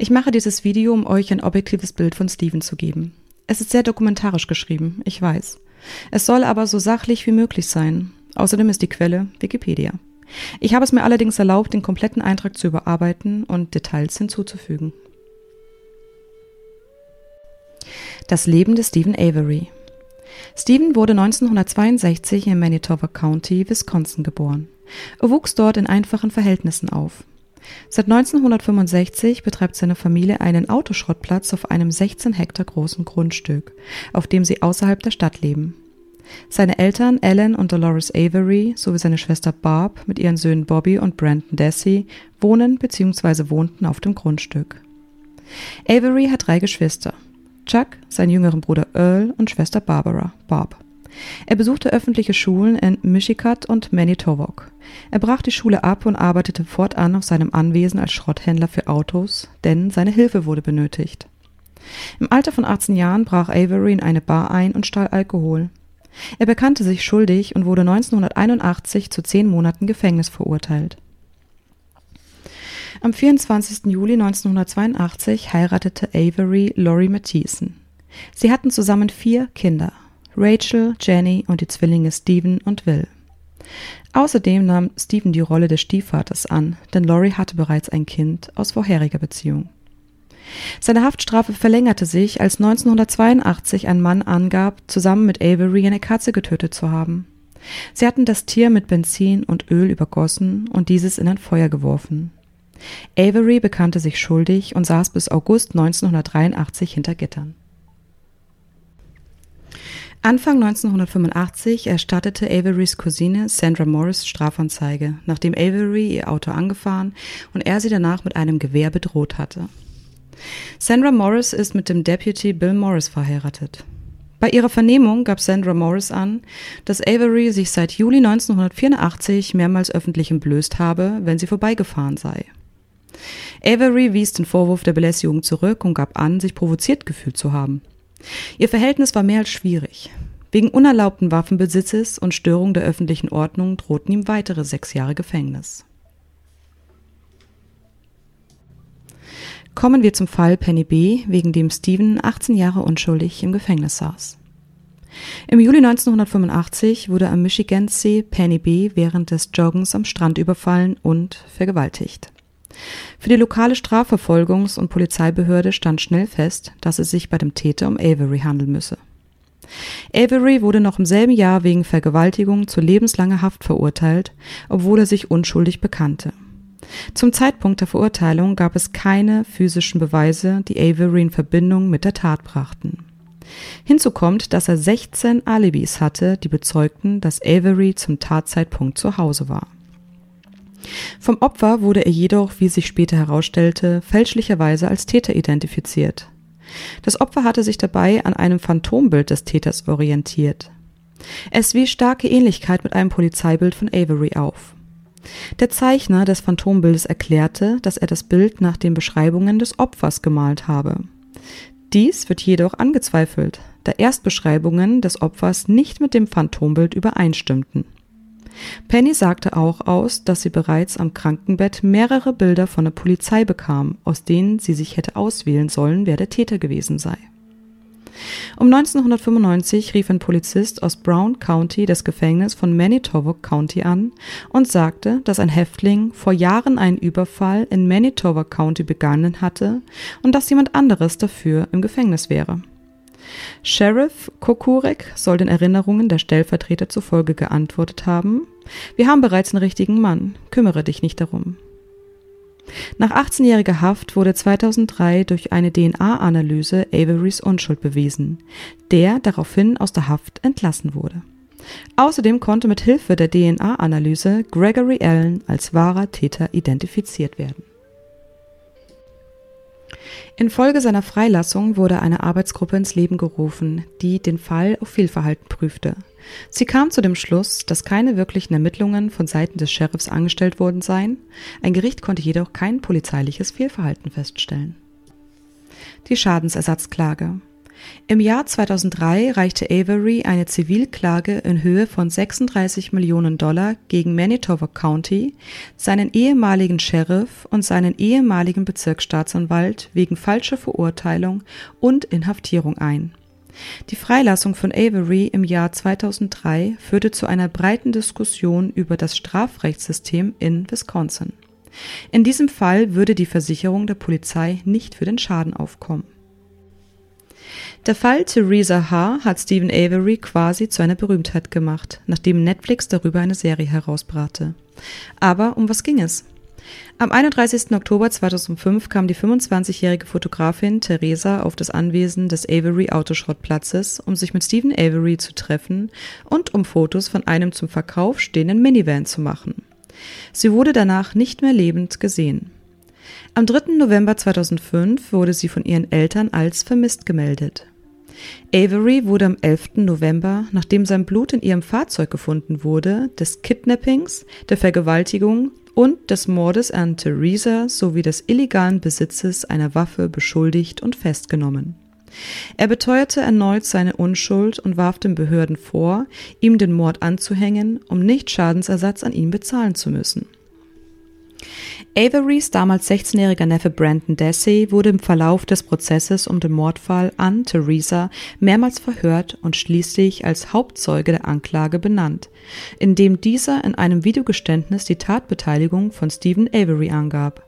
Ich mache dieses Video, um euch ein objektives Bild von Steven zu geben. Es ist sehr dokumentarisch geschrieben, ich weiß. Es soll aber so sachlich wie möglich sein. Außerdem ist die Quelle Wikipedia. Ich habe es mir allerdings erlaubt, den kompletten Eintrag zu überarbeiten und Details hinzuzufügen. Das Leben des Stephen Avery. Stephen wurde 1962 in Manitoba County, Wisconsin geboren. Er wuchs dort in einfachen Verhältnissen auf. Seit 1965 betreibt seine Familie einen Autoschrottplatz auf einem 16 Hektar großen Grundstück, auf dem sie außerhalb der Stadt leben. Seine Eltern Ellen und Dolores Avery sowie seine Schwester Barb mit ihren Söhnen Bobby und Brandon Dessy wohnen bzw. wohnten auf dem Grundstück. Avery hat drei Geschwister. Chuck, seinen jüngeren Bruder Earl und Schwester Barbara, Bob. Er besuchte öffentliche Schulen in Michigan und Manitowoc. Er brach die Schule ab und arbeitete fortan auf seinem Anwesen als Schrotthändler für Autos, denn seine Hilfe wurde benötigt. Im Alter von 18 Jahren brach Avery in eine Bar ein und stahl Alkohol. Er bekannte sich schuldig und wurde 1981 zu zehn Monaten Gefängnis verurteilt. Am 24. Juli 1982 heiratete Avery Laurie Mathieson. Sie hatten zusammen vier Kinder, Rachel, Jenny und die Zwillinge Stephen und Will. Außerdem nahm Stephen die Rolle des Stiefvaters an, denn Laurie hatte bereits ein Kind aus vorheriger Beziehung. Seine Haftstrafe verlängerte sich, als 1982 ein Mann angab, zusammen mit Avery eine Katze getötet zu haben. Sie hatten das Tier mit Benzin und Öl übergossen und dieses in ein Feuer geworfen. Avery bekannte sich schuldig und saß bis August 1983 hinter Gittern. Anfang 1985 erstattete Averys Cousine Sandra Morris Strafanzeige, nachdem Avery ihr Auto angefahren und er sie danach mit einem Gewehr bedroht hatte. Sandra Morris ist mit dem Deputy Bill Morris verheiratet. Bei ihrer Vernehmung gab Sandra Morris an, dass Avery sich seit Juli 1984 mehrmals öffentlich entblößt habe, wenn sie vorbeigefahren sei. Avery wies den Vorwurf der Belästigung zurück und gab an, sich provoziert gefühlt zu haben. Ihr Verhältnis war mehr als schwierig. Wegen unerlaubten Waffenbesitzes und Störung der öffentlichen Ordnung drohten ihm weitere sechs Jahre Gefängnis. Kommen wir zum Fall Penny B., wegen dem Stephen 18 Jahre unschuldig im Gefängnis saß. Im Juli 1985 wurde am Michigansee Penny B. während des Joggens am Strand überfallen und vergewaltigt. Für die lokale Strafverfolgungs- und Polizeibehörde stand schnell fest, dass es sich bei dem Täter um Avery handeln müsse. Avery wurde noch im selben Jahr wegen Vergewaltigung zu lebenslanger Haft verurteilt, obwohl er sich unschuldig bekannte. Zum Zeitpunkt der Verurteilung gab es keine physischen Beweise, die Avery in Verbindung mit der Tat brachten. Hinzu kommt, dass er 16 Alibis hatte, die bezeugten, dass Avery zum Tatzeitpunkt zu Hause war. Vom Opfer wurde er jedoch, wie sich später herausstellte, fälschlicherweise als Täter identifiziert. Das Opfer hatte sich dabei an einem Phantombild des Täters orientiert. Es wies starke Ähnlichkeit mit einem Polizeibild von Avery auf. Der Zeichner des Phantombildes erklärte, dass er das Bild nach den Beschreibungen des Opfers gemalt habe. Dies wird jedoch angezweifelt, da Erstbeschreibungen des Opfers nicht mit dem Phantombild übereinstimmten. Penny sagte auch aus, dass sie bereits am Krankenbett mehrere Bilder von der Polizei bekam, aus denen sie sich hätte auswählen sollen, wer der Täter gewesen sei. Um 1995 rief ein Polizist aus Brown County das Gefängnis von Manitoba County an und sagte, dass ein Häftling vor Jahren einen Überfall in Manitoba County begangen hatte und dass jemand anderes dafür im Gefängnis wäre. Sheriff Kokurek soll den Erinnerungen der Stellvertreter zufolge geantwortet haben, wir haben bereits einen richtigen Mann, kümmere dich nicht darum. Nach 18-jähriger Haft wurde 2003 durch eine DNA-Analyse Averys Unschuld bewiesen, der daraufhin aus der Haft entlassen wurde. Außerdem konnte mit Hilfe der DNA-Analyse Gregory Allen als wahrer Täter identifiziert werden. Infolge seiner Freilassung wurde eine Arbeitsgruppe ins Leben gerufen, die den Fall auf Fehlverhalten prüfte. Sie kam zu dem Schluss, dass keine wirklichen Ermittlungen von Seiten des Sheriffs angestellt worden seien, ein Gericht konnte jedoch kein polizeiliches Fehlverhalten feststellen. Die Schadensersatzklage Im Jahr 2003 reichte Avery eine Zivilklage in Höhe von 36 Millionen Dollar gegen Manitoba County, seinen ehemaligen Sheriff und seinen ehemaligen Bezirksstaatsanwalt wegen falscher Verurteilung und Inhaftierung ein. Die Freilassung von Avery im Jahr 2003 führte zu einer breiten Diskussion über das Strafrechtssystem in Wisconsin. In diesem Fall würde die Versicherung der Polizei nicht für den Schaden aufkommen. Der Fall Theresa H. hat Stephen Avery quasi zu einer Berühmtheit gemacht, nachdem Netflix darüber eine Serie herausbrachte. Aber um was ging es? Am 31. Oktober 2005 kam die 25-jährige Fotografin Theresa auf das Anwesen des Avery Autoschrottplatzes, um sich mit Stephen Avery zu treffen und um Fotos von einem zum Verkauf stehenden Minivan zu machen. Sie wurde danach nicht mehr lebend gesehen. Am 3. November 2005 wurde sie von ihren Eltern als vermisst gemeldet. Avery wurde am 11. November, nachdem sein Blut in ihrem Fahrzeug gefunden wurde, des Kidnappings, der Vergewaltigung und des Mordes an Theresa sowie des illegalen Besitzes einer Waffe beschuldigt und festgenommen. Er beteuerte erneut seine Unschuld und warf den Behörden vor, ihm den Mord anzuhängen, um nicht Schadensersatz an ihn bezahlen zu müssen. Averys damals 16-jähriger Neffe Brandon Dassey wurde im Verlauf des Prozesses um den Mordfall an Theresa mehrmals verhört und schließlich als Hauptzeuge der Anklage benannt, indem dieser in einem Videogeständnis die Tatbeteiligung von Stephen Avery angab.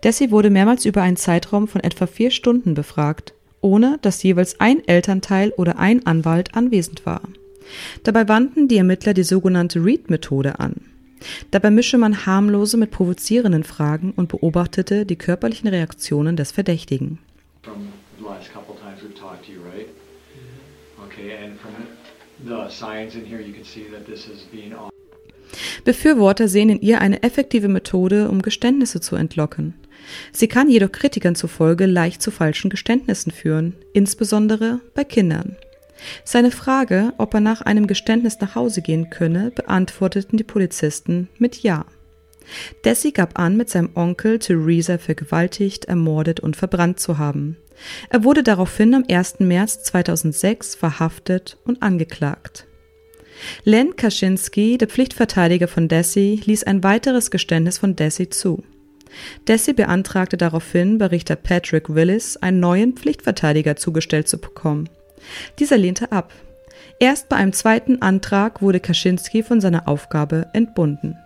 Dassey wurde mehrmals über einen Zeitraum von etwa vier Stunden befragt, ohne dass jeweils ein Elternteil oder ein Anwalt anwesend war. Dabei wandten die Ermittler die sogenannte Read-Methode an. Dabei mische man harmlose mit provozierenden Fragen und beobachtete die körperlichen Reaktionen des Verdächtigen. Befürworter sehen in ihr eine effektive Methode, um Geständnisse zu entlocken. Sie kann jedoch Kritikern zufolge leicht zu falschen Geständnissen führen, insbesondere bei Kindern. Seine Frage, ob er nach einem Geständnis nach Hause gehen könne, beantworteten die Polizisten mit Ja. Desi gab an, mit seinem Onkel Theresa vergewaltigt, ermordet und verbrannt zu haben. Er wurde daraufhin am 1. März 2006 verhaftet und angeklagt. Len Kaczynski, der Pflichtverteidiger von Desi, ließ ein weiteres Geständnis von Desi zu. Desi beantragte daraufhin bei Richter Patrick Willis, einen neuen Pflichtverteidiger zugestellt zu bekommen. Dieser lehnte ab. Erst bei einem zweiten Antrag wurde Kaczynski von seiner Aufgabe entbunden.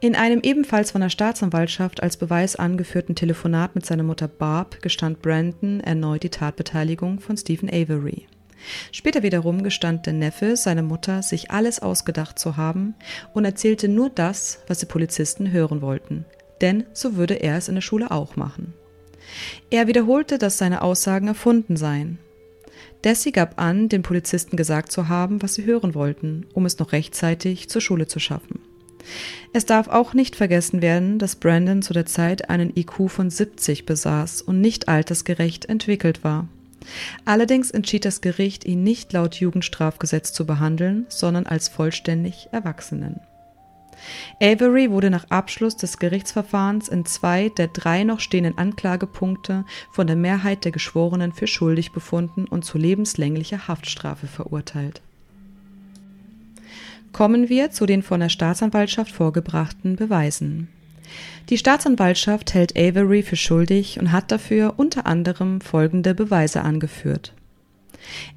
In einem ebenfalls von der Staatsanwaltschaft als Beweis angeführten Telefonat mit seiner Mutter Barb gestand Brandon erneut die Tatbeteiligung von Stephen Avery. Später wiederum gestand der Neffe seiner Mutter, sich alles ausgedacht zu haben und erzählte nur das, was die Polizisten hören wollten, denn so würde er es in der Schule auch machen. Er wiederholte, dass seine Aussagen erfunden seien. Desi gab an, den Polizisten gesagt zu haben, was sie hören wollten, um es noch rechtzeitig zur Schule zu schaffen. Es darf auch nicht vergessen werden, dass Brandon zu der Zeit einen IQ von 70 besaß und nicht altersgerecht entwickelt war. Allerdings entschied das Gericht, ihn nicht laut Jugendstrafgesetz zu behandeln, sondern als vollständig Erwachsenen. Avery wurde nach Abschluss des Gerichtsverfahrens in zwei der drei noch stehenden Anklagepunkte von der Mehrheit der Geschworenen für schuldig befunden und zu lebenslänglicher Haftstrafe verurteilt. Kommen wir zu den von der Staatsanwaltschaft vorgebrachten Beweisen. Die Staatsanwaltschaft hält Avery für schuldig und hat dafür unter anderem folgende Beweise angeführt.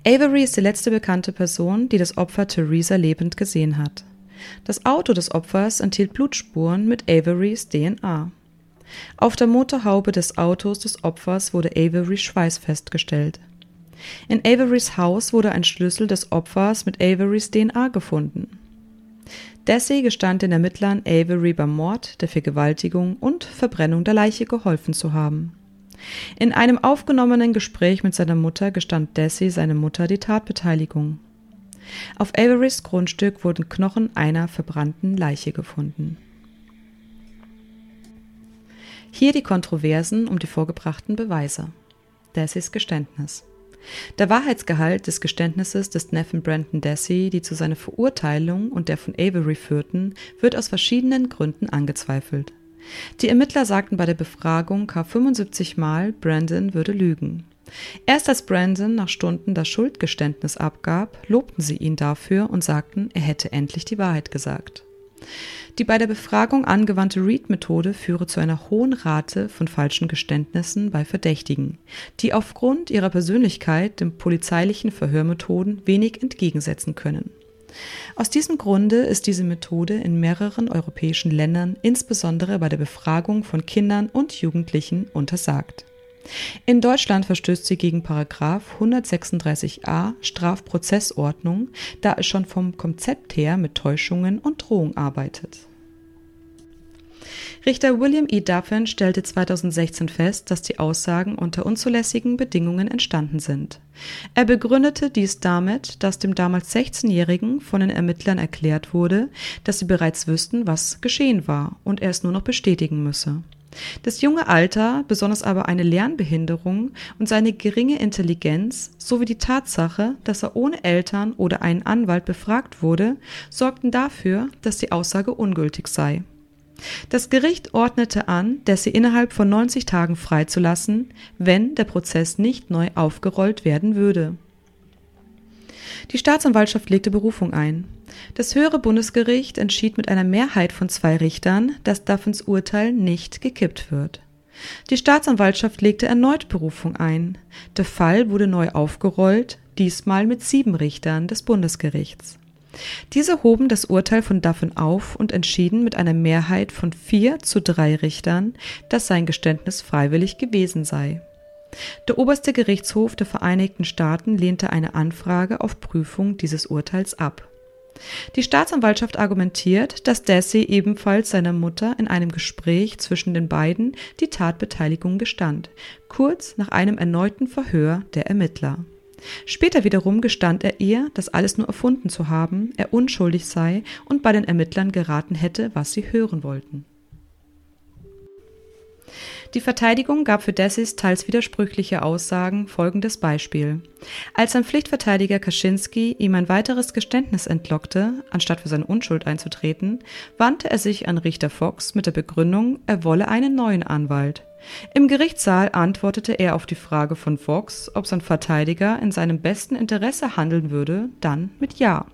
Avery ist die letzte bekannte Person, die das Opfer Theresa lebend gesehen hat. Das Auto des Opfers enthielt Blutspuren mit Averys DNA. Auf der Motorhaube des Autos des Opfers wurde Averys Schweiß festgestellt. In Averys Haus wurde ein Schlüssel des Opfers mit Averys DNA gefunden. Desi gestand den Ermittlern, Avery beim Mord, der Vergewaltigung und Verbrennung der Leiche geholfen zu haben. In einem aufgenommenen Gespräch mit seiner Mutter gestand Desi seine Mutter die Tatbeteiligung. Auf Averys Grundstück wurden Knochen einer verbrannten Leiche gefunden. Hier die Kontroversen um die vorgebrachten Beweise. Dessys Geständnis. Der Wahrheitsgehalt des Geständnisses des Neffen Brandon Dessy, die zu seiner Verurteilung und der von Avery führten, wird aus verschiedenen Gründen angezweifelt. Die Ermittler sagten bei der Befragung K 75 Mal, Brandon würde lügen. Erst als Brandon nach Stunden das Schuldgeständnis abgab, lobten sie ihn dafür und sagten, er hätte endlich die Wahrheit gesagt. Die bei der Befragung angewandte Reed-Methode führe zu einer hohen Rate von falschen Geständnissen bei Verdächtigen, die aufgrund ihrer Persönlichkeit den polizeilichen Verhörmethoden wenig entgegensetzen können. Aus diesem Grunde ist diese Methode in mehreren europäischen Ländern, insbesondere bei der Befragung von Kindern und Jugendlichen, untersagt. In Deutschland verstößt sie gegen Paragraf 136a Strafprozessordnung, da es schon vom Konzept her mit Täuschungen und Drohung arbeitet. Richter William E. Duffin stellte 2016 fest, dass die Aussagen unter unzulässigen Bedingungen entstanden sind. Er begründete dies damit, dass dem damals 16-Jährigen von den Ermittlern erklärt wurde, dass sie bereits wüssten, was geschehen war und er es nur noch bestätigen müsse. Das junge Alter, besonders aber eine Lernbehinderung und seine geringe Intelligenz sowie die Tatsache, dass er ohne Eltern oder einen Anwalt befragt wurde, sorgten dafür, dass die Aussage ungültig sei. Das Gericht ordnete an, Dessie innerhalb von 90 Tagen freizulassen, wenn der Prozess nicht neu aufgerollt werden würde. Die Staatsanwaltschaft legte Berufung ein. Das höhere Bundesgericht entschied mit einer Mehrheit von zwei Richtern, dass Duffins Urteil nicht gekippt wird. Die Staatsanwaltschaft legte erneut Berufung ein. Der Fall wurde neu aufgerollt, diesmal mit sieben Richtern des Bundesgerichts. Diese hoben das Urteil von Duffin auf und entschieden mit einer Mehrheit von vier zu drei Richtern, dass sein Geständnis freiwillig gewesen sei. Der oberste Gerichtshof der Vereinigten Staaten lehnte eine Anfrage auf Prüfung dieses Urteils ab. Die Staatsanwaltschaft argumentiert, dass Dessie ebenfalls seiner Mutter in einem Gespräch zwischen den beiden die Tatbeteiligung gestand, kurz nach einem erneuten Verhör der Ermittler. Später wiederum gestand er ihr, das alles nur erfunden zu haben, er unschuldig sei und bei den Ermittlern geraten hätte, was sie hören wollten. Die Verteidigung gab für Dessis teils widersprüchliche Aussagen folgendes Beispiel. Als sein Pflichtverteidiger Kaczynski ihm ein weiteres Geständnis entlockte, anstatt für seine Unschuld einzutreten, wandte er sich an Richter Fox mit der Begründung, er wolle einen neuen Anwalt. Im Gerichtssaal antwortete er auf die Frage von Fox, ob sein Verteidiger in seinem besten Interesse handeln würde, dann mit Ja.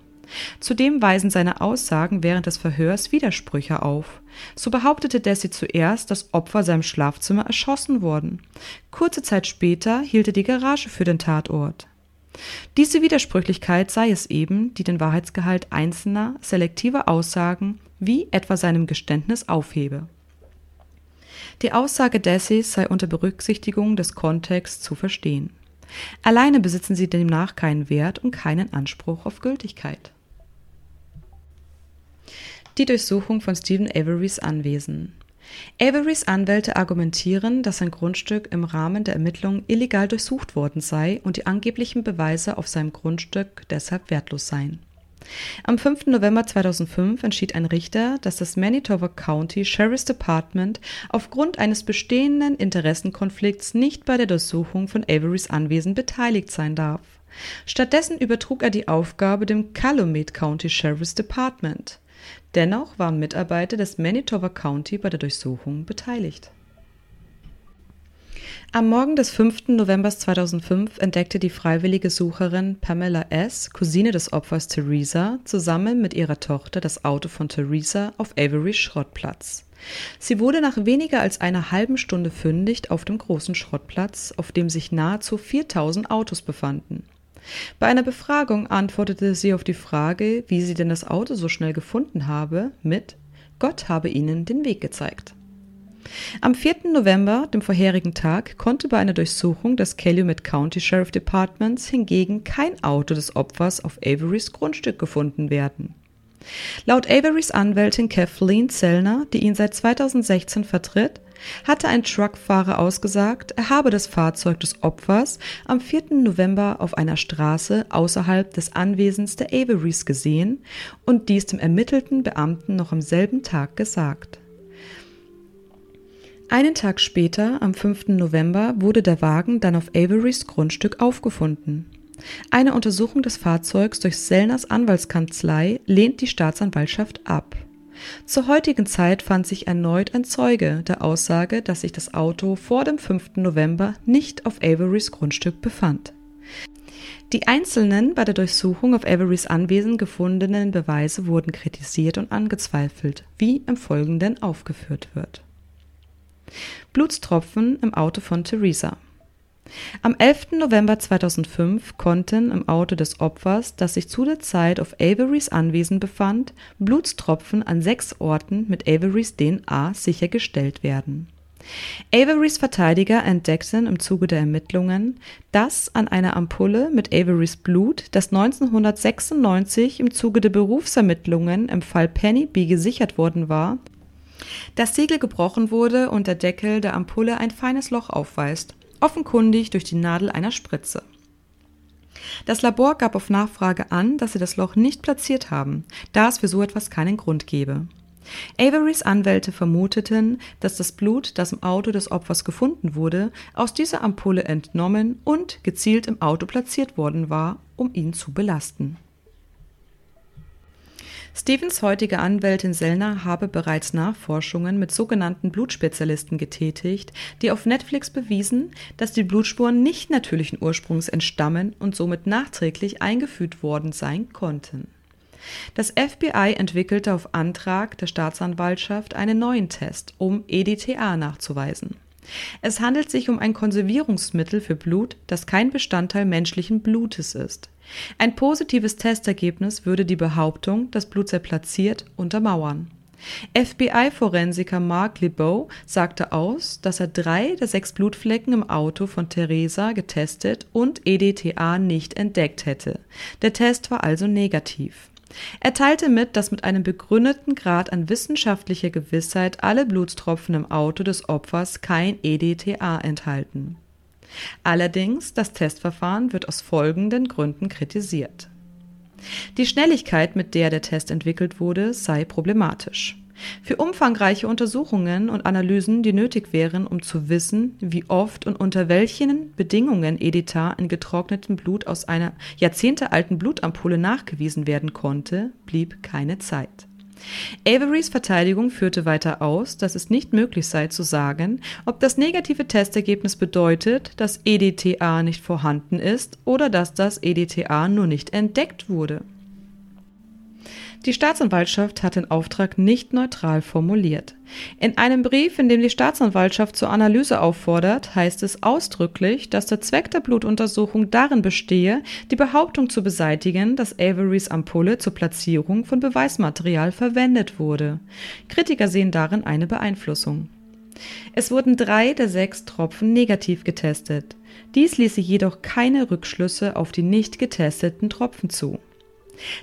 Zudem weisen seine Aussagen während des Verhörs Widersprüche auf. So behauptete Desi zuerst, das Opfer sei im Schlafzimmer erschossen worden. Kurze Zeit später hielt er die Garage für den Tatort. Diese Widersprüchlichkeit sei es eben, die den Wahrheitsgehalt einzelner, selektiver Aussagen, wie etwa seinem Geständnis, aufhebe. Die Aussage Dessis sei unter Berücksichtigung des Kontexts zu verstehen. Alleine besitzen sie demnach keinen Wert und keinen Anspruch auf Gültigkeit. Die Durchsuchung von Stephen Averys Anwesen. Averys Anwälte argumentieren, dass sein Grundstück im Rahmen der Ermittlungen illegal durchsucht worden sei und die angeblichen Beweise auf seinem Grundstück deshalb wertlos seien. Am 5. November 2005 entschied ein Richter, dass das Manitoba County Sheriff's Department aufgrund eines bestehenden Interessenkonflikts nicht bei der Durchsuchung von Averys Anwesen beteiligt sein darf. Stattdessen übertrug er die Aufgabe dem Calumet County Sheriff's Department. Dennoch waren Mitarbeiter des Manitoba County bei der Durchsuchung beteiligt. Am Morgen des 5. November 2005 entdeckte die freiwillige Sucherin Pamela S., Cousine des Opfers Theresa, zusammen mit ihrer Tochter das Auto von Theresa auf Averys Schrottplatz. Sie wurde nach weniger als einer halben Stunde fündig auf dem großen Schrottplatz, auf dem sich nahezu 4000 Autos befanden. Bei einer Befragung antwortete sie auf die Frage, wie sie denn das Auto so schnell gefunden habe, mit Gott habe ihnen den Weg gezeigt. Am 4. November, dem vorherigen Tag, konnte bei einer Durchsuchung des Calumet County Sheriff Departments hingegen kein Auto des Opfers auf Averys Grundstück gefunden werden. Laut Averys Anwältin Kathleen Zellner, die ihn seit 2016 vertritt, hatte ein Truckfahrer ausgesagt, er habe das Fahrzeug des Opfers am 4. November auf einer Straße außerhalb des Anwesens der Averys gesehen und dies dem ermittelten Beamten noch am selben Tag gesagt. Einen Tag später, am 5. November, wurde der Wagen dann auf Averys Grundstück aufgefunden. Eine Untersuchung des Fahrzeugs durch Sellners Anwaltskanzlei lehnt die Staatsanwaltschaft ab. Zur heutigen Zeit fand sich erneut ein Zeuge der Aussage, dass sich das Auto vor dem 5. November nicht auf Averys Grundstück befand. Die einzelnen bei der Durchsuchung auf Averys Anwesen gefundenen Beweise wurden kritisiert und angezweifelt, wie im Folgenden aufgeführt wird. Blutstropfen im Auto von Theresa. Am 11. November 2005 konnten im Auto des Opfers, das sich zu der Zeit auf Averys Anwesen befand, Blutstropfen an sechs Orten mit Averys DNA sichergestellt werden. Averys Verteidiger entdeckten im Zuge der Ermittlungen, dass an einer Ampulle mit Averys Blut, das 1996 im Zuge der Berufsermittlungen im Fall Penny B gesichert worden war, das Siegel gebrochen wurde und der Deckel der Ampulle ein feines Loch aufweist offenkundig durch die Nadel einer Spritze. Das Labor gab auf Nachfrage an, dass sie das Loch nicht platziert haben, da es für so etwas keinen Grund gebe. Averys Anwälte vermuteten, dass das Blut, das im Auto des Opfers gefunden wurde, aus dieser Ampulle entnommen und gezielt im Auto platziert worden war, um ihn zu belasten. Stevens heutige Anwältin Sellner habe bereits Nachforschungen mit sogenannten Blutspezialisten getätigt, die auf Netflix bewiesen, dass die Blutspuren nicht natürlichen Ursprungs entstammen und somit nachträglich eingefügt worden sein konnten. Das FBI entwickelte auf Antrag der Staatsanwaltschaft einen neuen Test, um EDTA nachzuweisen. Es handelt sich um ein Konservierungsmittel für Blut, das kein Bestandteil menschlichen Blutes ist. Ein positives Testergebnis würde die Behauptung, das Blut sei platziert, untermauern. FBI-Forensiker Mark Lebeau sagte aus, dass er drei der sechs Blutflecken im Auto von Theresa getestet und EDTA nicht entdeckt hätte. Der Test war also negativ. Er teilte mit, dass mit einem begründeten Grad an wissenschaftlicher Gewissheit alle Blutstropfen im Auto des Opfers kein EDTA enthalten. Allerdings, das Testverfahren wird aus folgenden Gründen kritisiert. Die Schnelligkeit, mit der der Test entwickelt wurde, sei problematisch. Für umfangreiche Untersuchungen und Analysen, die nötig wären, um zu wissen, wie oft und unter welchen Bedingungen Editar in getrocknetem Blut aus einer jahrzehntealten Blutampulle nachgewiesen werden konnte, blieb keine Zeit. Averys Verteidigung führte weiter aus, dass es nicht möglich sei zu sagen, ob das negative Testergebnis bedeutet, dass EDTA nicht vorhanden ist oder dass das EDTA nur nicht entdeckt wurde. Die Staatsanwaltschaft hat den Auftrag nicht neutral formuliert. In einem Brief, in dem die Staatsanwaltschaft zur Analyse auffordert, heißt es ausdrücklich, dass der Zweck der Blutuntersuchung darin bestehe, die Behauptung zu beseitigen, dass Averys Ampulle zur Platzierung von Beweismaterial verwendet wurde. Kritiker sehen darin eine Beeinflussung. Es wurden drei der sechs Tropfen negativ getestet. Dies ließe jedoch keine Rückschlüsse auf die nicht getesteten Tropfen zu.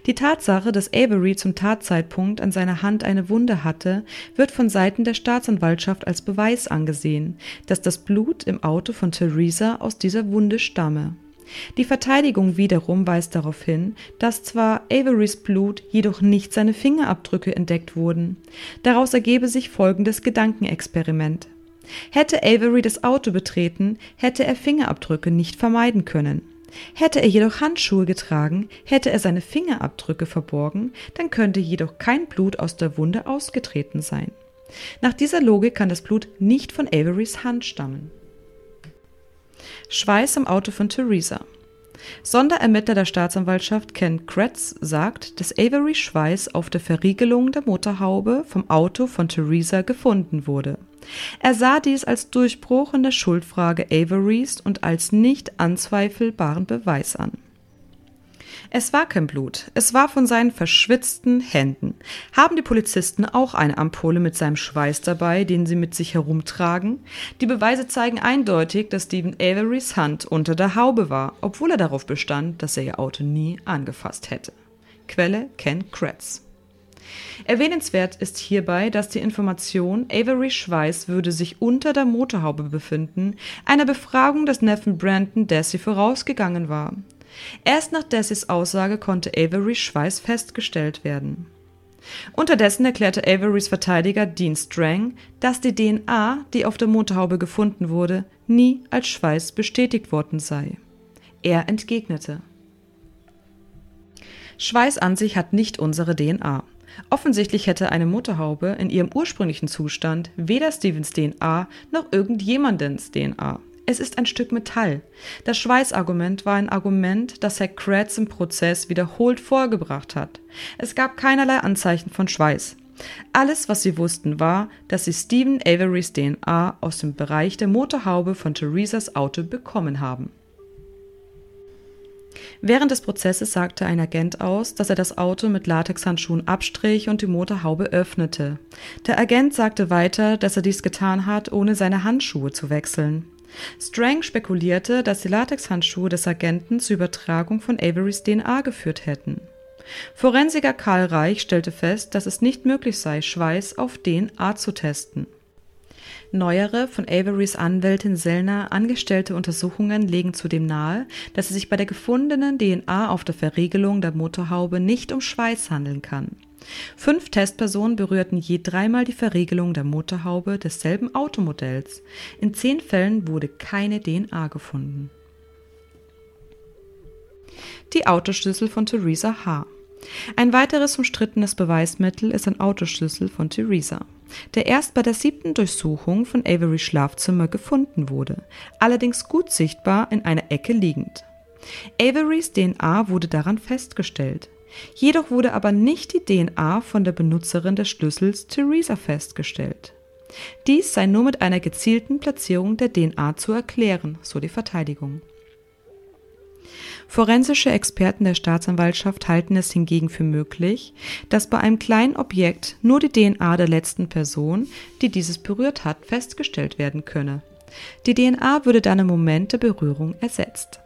Die Tatsache, dass Avery zum Tatzeitpunkt an seiner Hand eine Wunde hatte, wird von Seiten der Staatsanwaltschaft als Beweis angesehen, dass das Blut im Auto von Theresa aus dieser Wunde stamme. Die Verteidigung wiederum weist darauf hin, dass zwar Averys Blut, jedoch nicht seine Fingerabdrücke entdeckt wurden. Daraus ergebe sich folgendes Gedankenexperiment. Hätte Avery das Auto betreten, hätte er Fingerabdrücke nicht vermeiden können. Hätte er jedoch Handschuhe getragen, hätte er seine Fingerabdrücke verborgen, dann könnte jedoch kein Blut aus der Wunde ausgetreten sein. Nach dieser Logik kann das Blut nicht von Averys Hand stammen. Schweiß im Auto von Theresa. Sonderermittler der Staatsanwaltschaft Ken Kretz sagt, dass Avery Schweiß auf der Verriegelung der Motorhaube vom Auto von Theresa gefunden wurde. Er sah dies als Durchbruch in der Schuldfrage Averys und als nicht anzweifelbaren Beweis an. Es war kein Blut, es war von seinen verschwitzten Händen. Haben die Polizisten auch eine Ampulle mit seinem Schweiß dabei, den sie mit sich herumtragen? Die Beweise zeigen eindeutig, dass Stephen Averys Hand unter der Haube war, obwohl er darauf bestand, dass er ihr Auto nie angefasst hätte. Quelle Ken Kretz. Erwähnenswert ist hierbei, dass die Information, Avery Schweiß würde sich unter der Motorhaube befinden, einer Befragung des Neffen Brandon Desi vorausgegangen war. Erst nach Dessis Aussage konnte Avery Schweiß festgestellt werden. Unterdessen erklärte Averys Verteidiger Dean Strang, dass die DNA, die auf der Motorhaube gefunden wurde, nie als Schweiß bestätigt worden sei. Er entgegnete. Schweiß an sich hat nicht unsere DNA. Offensichtlich hätte eine Motorhaube in ihrem ursprünglichen Zustand weder Stevens DNA noch irgendjemandens DNA. Es ist ein Stück Metall. Das Schweißargument war ein Argument, das Herr Kratz im Prozess wiederholt vorgebracht hat. Es gab keinerlei Anzeichen von Schweiß. Alles, was sie wussten, war, dass sie Stephen Averys DNA aus dem Bereich der Motorhaube von Theresas Auto bekommen haben. Während des Prozesses sagte ein Agent aus, dass er das Auto mit Latexhandschuhen abstrich und die Motorhaube öffnete. Der Agent sagte weiter, dass er dies getan hat, ohne seine Handschuhe zu wechseln. Strang spekulierte, dass die Latexhandschuhe des Agenten zur Übertragung von Averys DNA geführt hätten. Forensiker Karl Reich stellte fest, dass es nicht möglich sei, Schweiß auf DNA zu testen. Neuere, von Averys Anwältin Sellner angestellte Untersuchungen legen zudem nahe, dass es sich bei der gefundenen DNA auf der Verriegelung der Motorhaube nicht um Schweiß handeln kann. Fünf Testpersonen berührten je dreimal die Verriegelung der Motorhaube desselben Automodells. In zehn Fällen wurde keine DNA gefunden. Die Autoschlüssel von Theresa H. Ein weiteres umstrittenes Beweismittel ist ein Autoschlüssel von Theresa, der erst bei der siebten Durchsuchung von Averys Schlafzimmer gefunden wurde, allerdings gut sichtbar in einer Ecke liegend. Averys DNA wurde daran festgestellt. Jedoch wurde aber nicht die DNA von der Benutzerin des Schlüssels Theresa festgestellt. Dies sei nur mit einer gezielten Platzierung der DNA zu erklären, so die Verteidigung. Forensische Experten der Staatsanwaltschaft halten es hingegen für möglich, dass bei einem kleinen Objekt nur die DNA der letzten Person, die dieses berührt hat, festgestellt werden könne. Die DNA würde dann im Moment der Berührung ersetzt.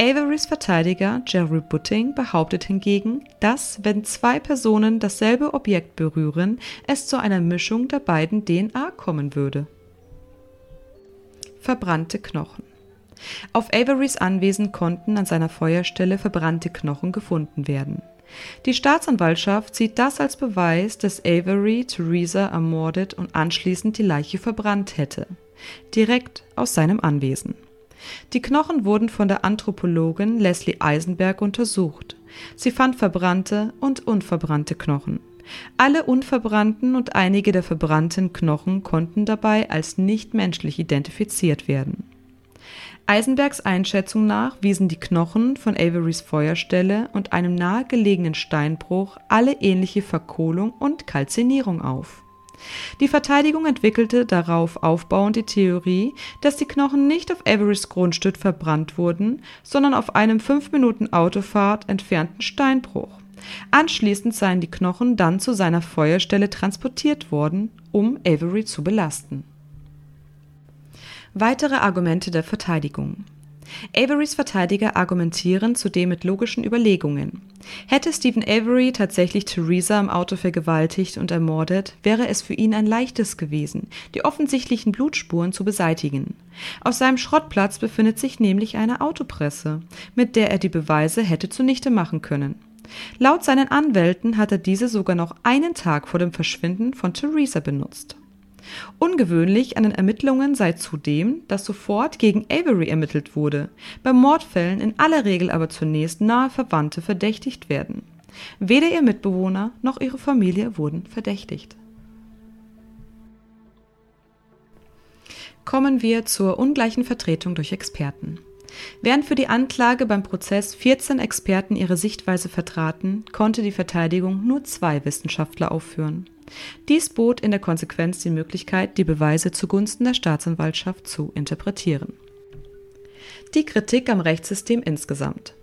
Averys Verteidiger Jerry Butting behauptet hingegen, dass, wenn zwei Personen dasselbe Objekt berühren, es zu einer Mischung der beiden DNA kommen würde. Verbrannte Knochen auf Averys Anwesen konnten an seiner Feuerstelle verbrannte Knochen gefunden werden. Die Staatsanwaltschaft sieht das als Beweis, dass Avery Theresa ermordet und anschließend die Leiche verbrannt hätte. Direkt aus seinem Anwesen. Die Knochen wurden von der Anthropologin Leslie Eisenberg untersucht. Sie fand verbrannte und unverbrannte Knochen. Alle unverbrannten und einige der verbrannten Knochen konnten dabei als nicht menschlich identifiziert werden. Eisenbergs Einschätzung nach wiesen die Knochen von Averys Feuerstelle und einem nahegelegenen Steinbruch alle ähnliche Verkohlung und Kalzinierung auf die Verteidigung entwickelte darauf aufbauend die Theorie, dass die Knochen nicht auf Averys Grundstück verbrannt wurden, sondern auf einem fünf Minuten Autofahrt entfernten Steinbruch. Anschließend seien die Knochen dann zu seiner Feuerstelle transportiert worden, um Avery zu belasten. Weitere Argumente der Verteidigung Averys Verteidiger argumentieren zudem mit logischen Überlegungen. Hätte Stephen Avery tatsächlich Theresa im Auto vergewaltigt und ermordet, wäre es für ihn ein leichtes gewesen, die offensichtlichen Blutspuren zu beseitigen. Auf seinem Schrottplatz befindet sich nämlich eine Autopresse, mit der er die Beweise hätte zunichte machen können. Laut seinen Anwälten hat er diese sogar noch einen Tag vor dem Verschwinden von Theresa benutzt. Ungewöhnlich an den Ermittlungen sei zudem, dass sofort gegen Avery ermittelt wurde, bei Mordfällen in aller Regel aber zunächst nahe Verwandte verdächtigt werden. Weder ihr Mitbewohner noch ihre Familie wurden verdächtigt. Kommen wir zur ungleichen Vertretung durch Experten. Während für die Anklage beim Prozess 14 Experten ihre Sichtweise vertraten, konnte die Verteidigung nur zwei Wissenschaftler aufführen. Dies bot in der Konsequenz die Möglichkeit, die Beweise zugunsten der Staatsanwaltschaft zu interpretieren. Die Kritik am Rechtssystem insgesamt.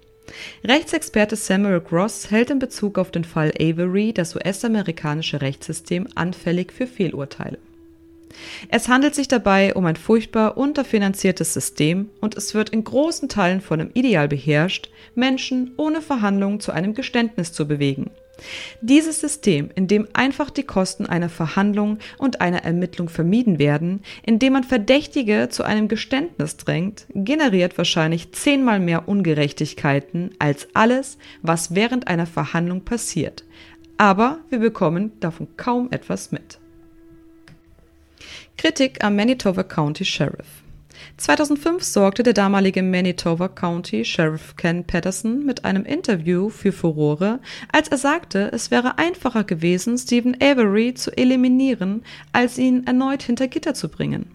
Rechtsexperte Samuel Gross hält in Bezug auf den Fall Avery das US-amerikanische Rechtssystem anfällig für Fehlurteile. Es handelt sich dabei um ein furchtbar unterfinanziertes System und es wird in großen Teilen von dem Ideal beherrscht, Menschen ohne Verhandlungen zu einem Geständnis zu bewegen. Dieses System, in dem einfach die Kosten einer Verhandlung und einer Ermittlung vermieden werden, indem man Verdächtige zu einem Geständnis drängt, generiert wahrscheinlich zehnmal mehr Ungerechtigkeiten als alles, was während einer Verhandlung passiert. Aber wir bekommen davon kaum etwas mit. Kritik am Manitoba County Sheriff 2005 sorgte der damalige Manitoba County Sheriff Ken Patterson mit einem Interview für Furore, als er sagte, es wäre einfacher gewesen, Stephen Avery zu eliminieren, als ihn erneut hinter Gitter zu bringen.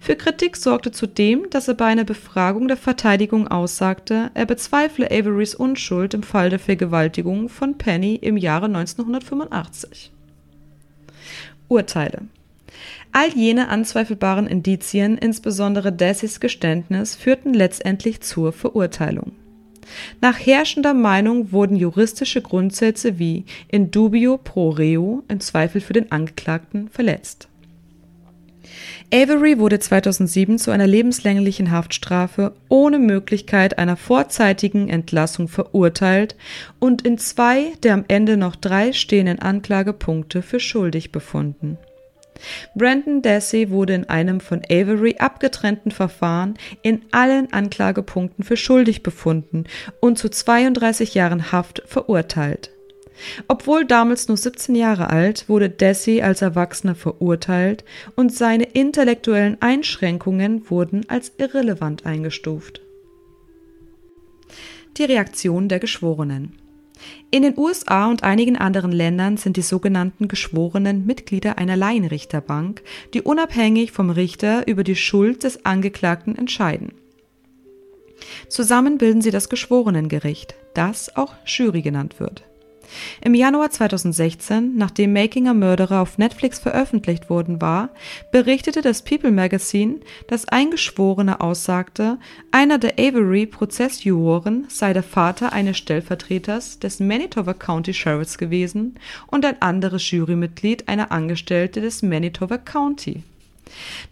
Für Kritik sorgte zudem, dass er bei einer Befragung der Verteidigung aussagte, er bezweifle Averys Unschuld im Fall der Vergewaltigung von Penny im Jahre 1985. Urteile All jene anzweifelbaren Indizien, insbesondere Dessys Geständnis, führten letztendlich zur Verurteilung. Nach herrschender Meinung wurden juristische Grundsätze wie in dubio pro reo im Zweifel für den Angeklagten verletzt. Avery wurde 2007 zu einer lebenslänglichen Haftstrafe ohne Möglichkeit einer vorzeitigen Entlassung verurteilt und in zwei der am Ende noch drei stehenden Anklagepunkte für schuldig befunden Brandon Dassey wurde in einem von Avery abgetrennten Verfahren in allen Anklagepunkten für schuldig befunden und zu 32 Jahren Haft verurteilt. Obwohl damals nur 17 Jahre alt, wurde Dassey als Erwachsener verurteilt und seine intellektuellen Einschränkungen wurden als irrelevant eingestuft. Die Reaktion der Geschworenen in den USA und einigen anderen Ländern sind die sogenannten Geschworenen Mitglieder einer Laienrichterbank, die unabhängig vom Richter über die Schuld des Angeklagten entscheiden. Zusammen bilden sie das Geschworenengericht, das auch Jury genannt wird. Im Januar 2016, nachdem Making a Murderer auf Netflix veröffentlicht worden war, berichtete das People Magazine, dass ein Geschworener aussagte, einer der Avery-Prozessjuroren sei der Vater eines Stellvertreters des Manitoba County Sheriffs gewesen und ein anderes Jurymitglied einer Angestellte des Manitoba County.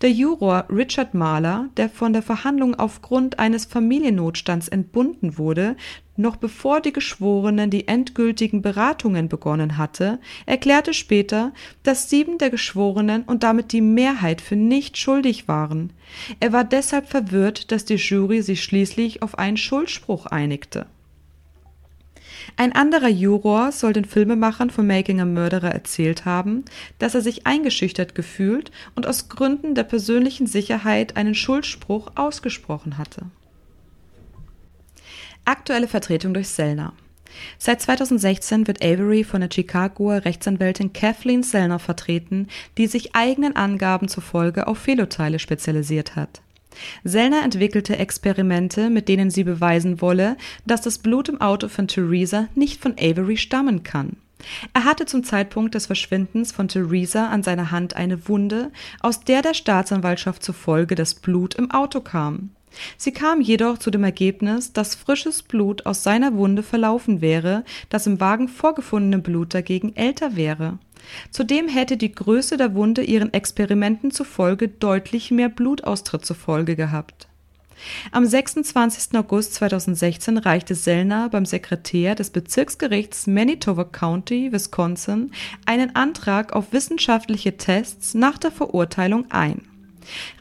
Der Juror Richard Mahler, der von der Verhandlung aufgrund eines Familiennotstands entbunden wurde, noch bevor die Geschworenen die endgültigen Beratungen begonnen hatte, erklärte später, dass sieben der Geschworenen und damit die Mehrheit für nicht schuldig waren. Er war deshalb verwirrt, dass die Jury sich schließlich auf einen Schuldspruch einigte ein anderer Juror soll den Filmemachern von Making a Murderer erzählt haben, dass er sich eingeschüchtert gefühlt und aus Gründen der persönlichen Sicherheit einen Schuldspruch ausgesprochen hatte. Aktuelle Vertretung durch Sellner. Seit 2016 wird Avery von der Chicagoer Rechtsanwältin Kathleen Sellner vertreten, die sich eigenen Angaben zufolge auf Fehlurteile spezialisiert hat. Sellner entwickelte Experimente, mit denen sie beweisen wolle, dass das Blut im Auto von Theresa nicht von Avery stammen kann. Er hatte zum Zeitpunkt des Verschwindens von Theresa an seiner Hand eine Wunde, aus der der Staatsanwaltschaft zufolge das Blut im Auto kam. Sie kam jedoch zu dem Ergebnis, dass frisches Blut aus seiner Wunde verlaufen wäre, das im Wagen vorgefundene Blut dagegen älter wäre. Zudem hätte die Größe der Wunde ihren Experimenten zufolge deutlich mehr Blutaustritt zur Folge gehabt. Am 26. August 2016 reichte Sellner beim Sekretär des Bezirksgerichts Manitoba County, Wisconsin, einen Antrag auf wissenschaftliche Tests nach der Verurteilung ein.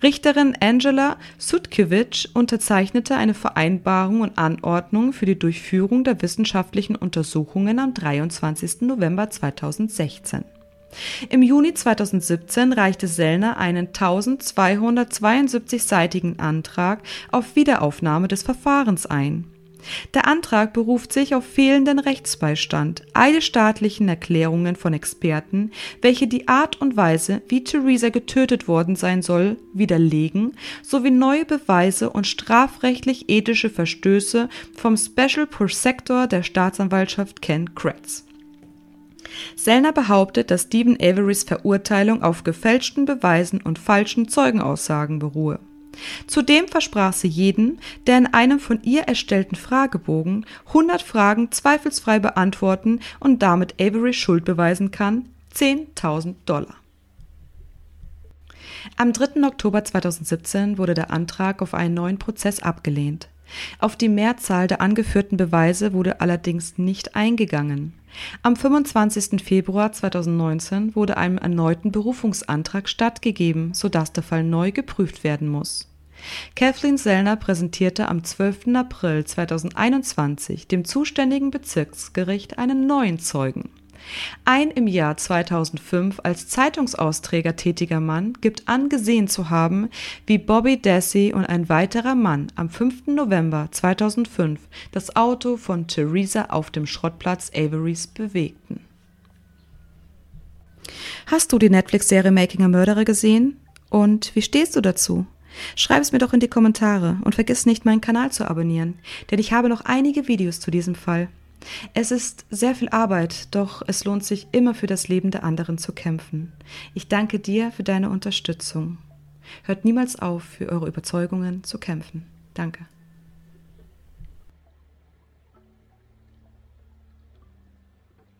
Richterin Angela Sutkiewicz unterzeichnete eine Vereinbarung und Anordnung für die Durchführung der wissenschaftlichen Untersuchungen am 23. November 2016. Im Juni 2017 reichte Sellner einen 1272-seitigen Antrag auf Wiederaufnahme des Verfahrens ein der Antrag beruft sich auf fehlenden Rechtsbeistand, eidesstaatlichen Erklärungen von Experten, welche die Art und Weise, wie Theresa getötet worden sein soll, widerlegen, sowie neue Beweise und strafrechtlich ethische Verstöße vom Special Prosector der Staatsanwaltschaft Ken Kretz. Sellner behauptet, dass Stephen Averys Verurteilung auf gefälschten Beweisen und falschen Zeugenaussagen beruhe. Zudem versprach sie jeden, der in einem von ihr erstellten Fragebogen 100 Fragen zweifelsfrei beantworten und damit Avery Schuld beweisen kann, 10.000 Dollar. Am 3. Oktober 2017 wurde der Antrag auf einen neuen Prozess abgelehnt. Auf die Mehrzahl der angeführten Beweise wurde allerdings nicht eingegangen. Am 25. Februar 2019 wurde einem erneuten Berufungsantrag stattgegeben, sodass der Fall neu geprüft werden muss. Kathleen Sellner präsentierte am 12. April 2021 dem zuständigen Bezirksgericht einen neuen Zeugen. Ein im Jahr 2005 als Zeitungsausträger tätiger Mann gibt an, gesehen zu haben, wie Bobby Dassey und ein weiterer Mann am 5. November 2005 das Auto von Theresa auf dem Schrottplatz Averys bewegten. Hast du die Netflix-Serie Making a Murderer gesehen? Und wie stehst du dazu? Schreib es mir doch in die Kommentare und vergiss nicht, meinen Kanal zu abonnieren, denn ich habe noch einige Videos zu diesem Fall. Es ist sehr viel Arbeit, doch es lohnt sich immer für das Leben der anderen zu kämpfen. Ich danke dir für deine Unterstützung. Hört niemals auf, für eure Überzeugungen zu kämpfen. Danke.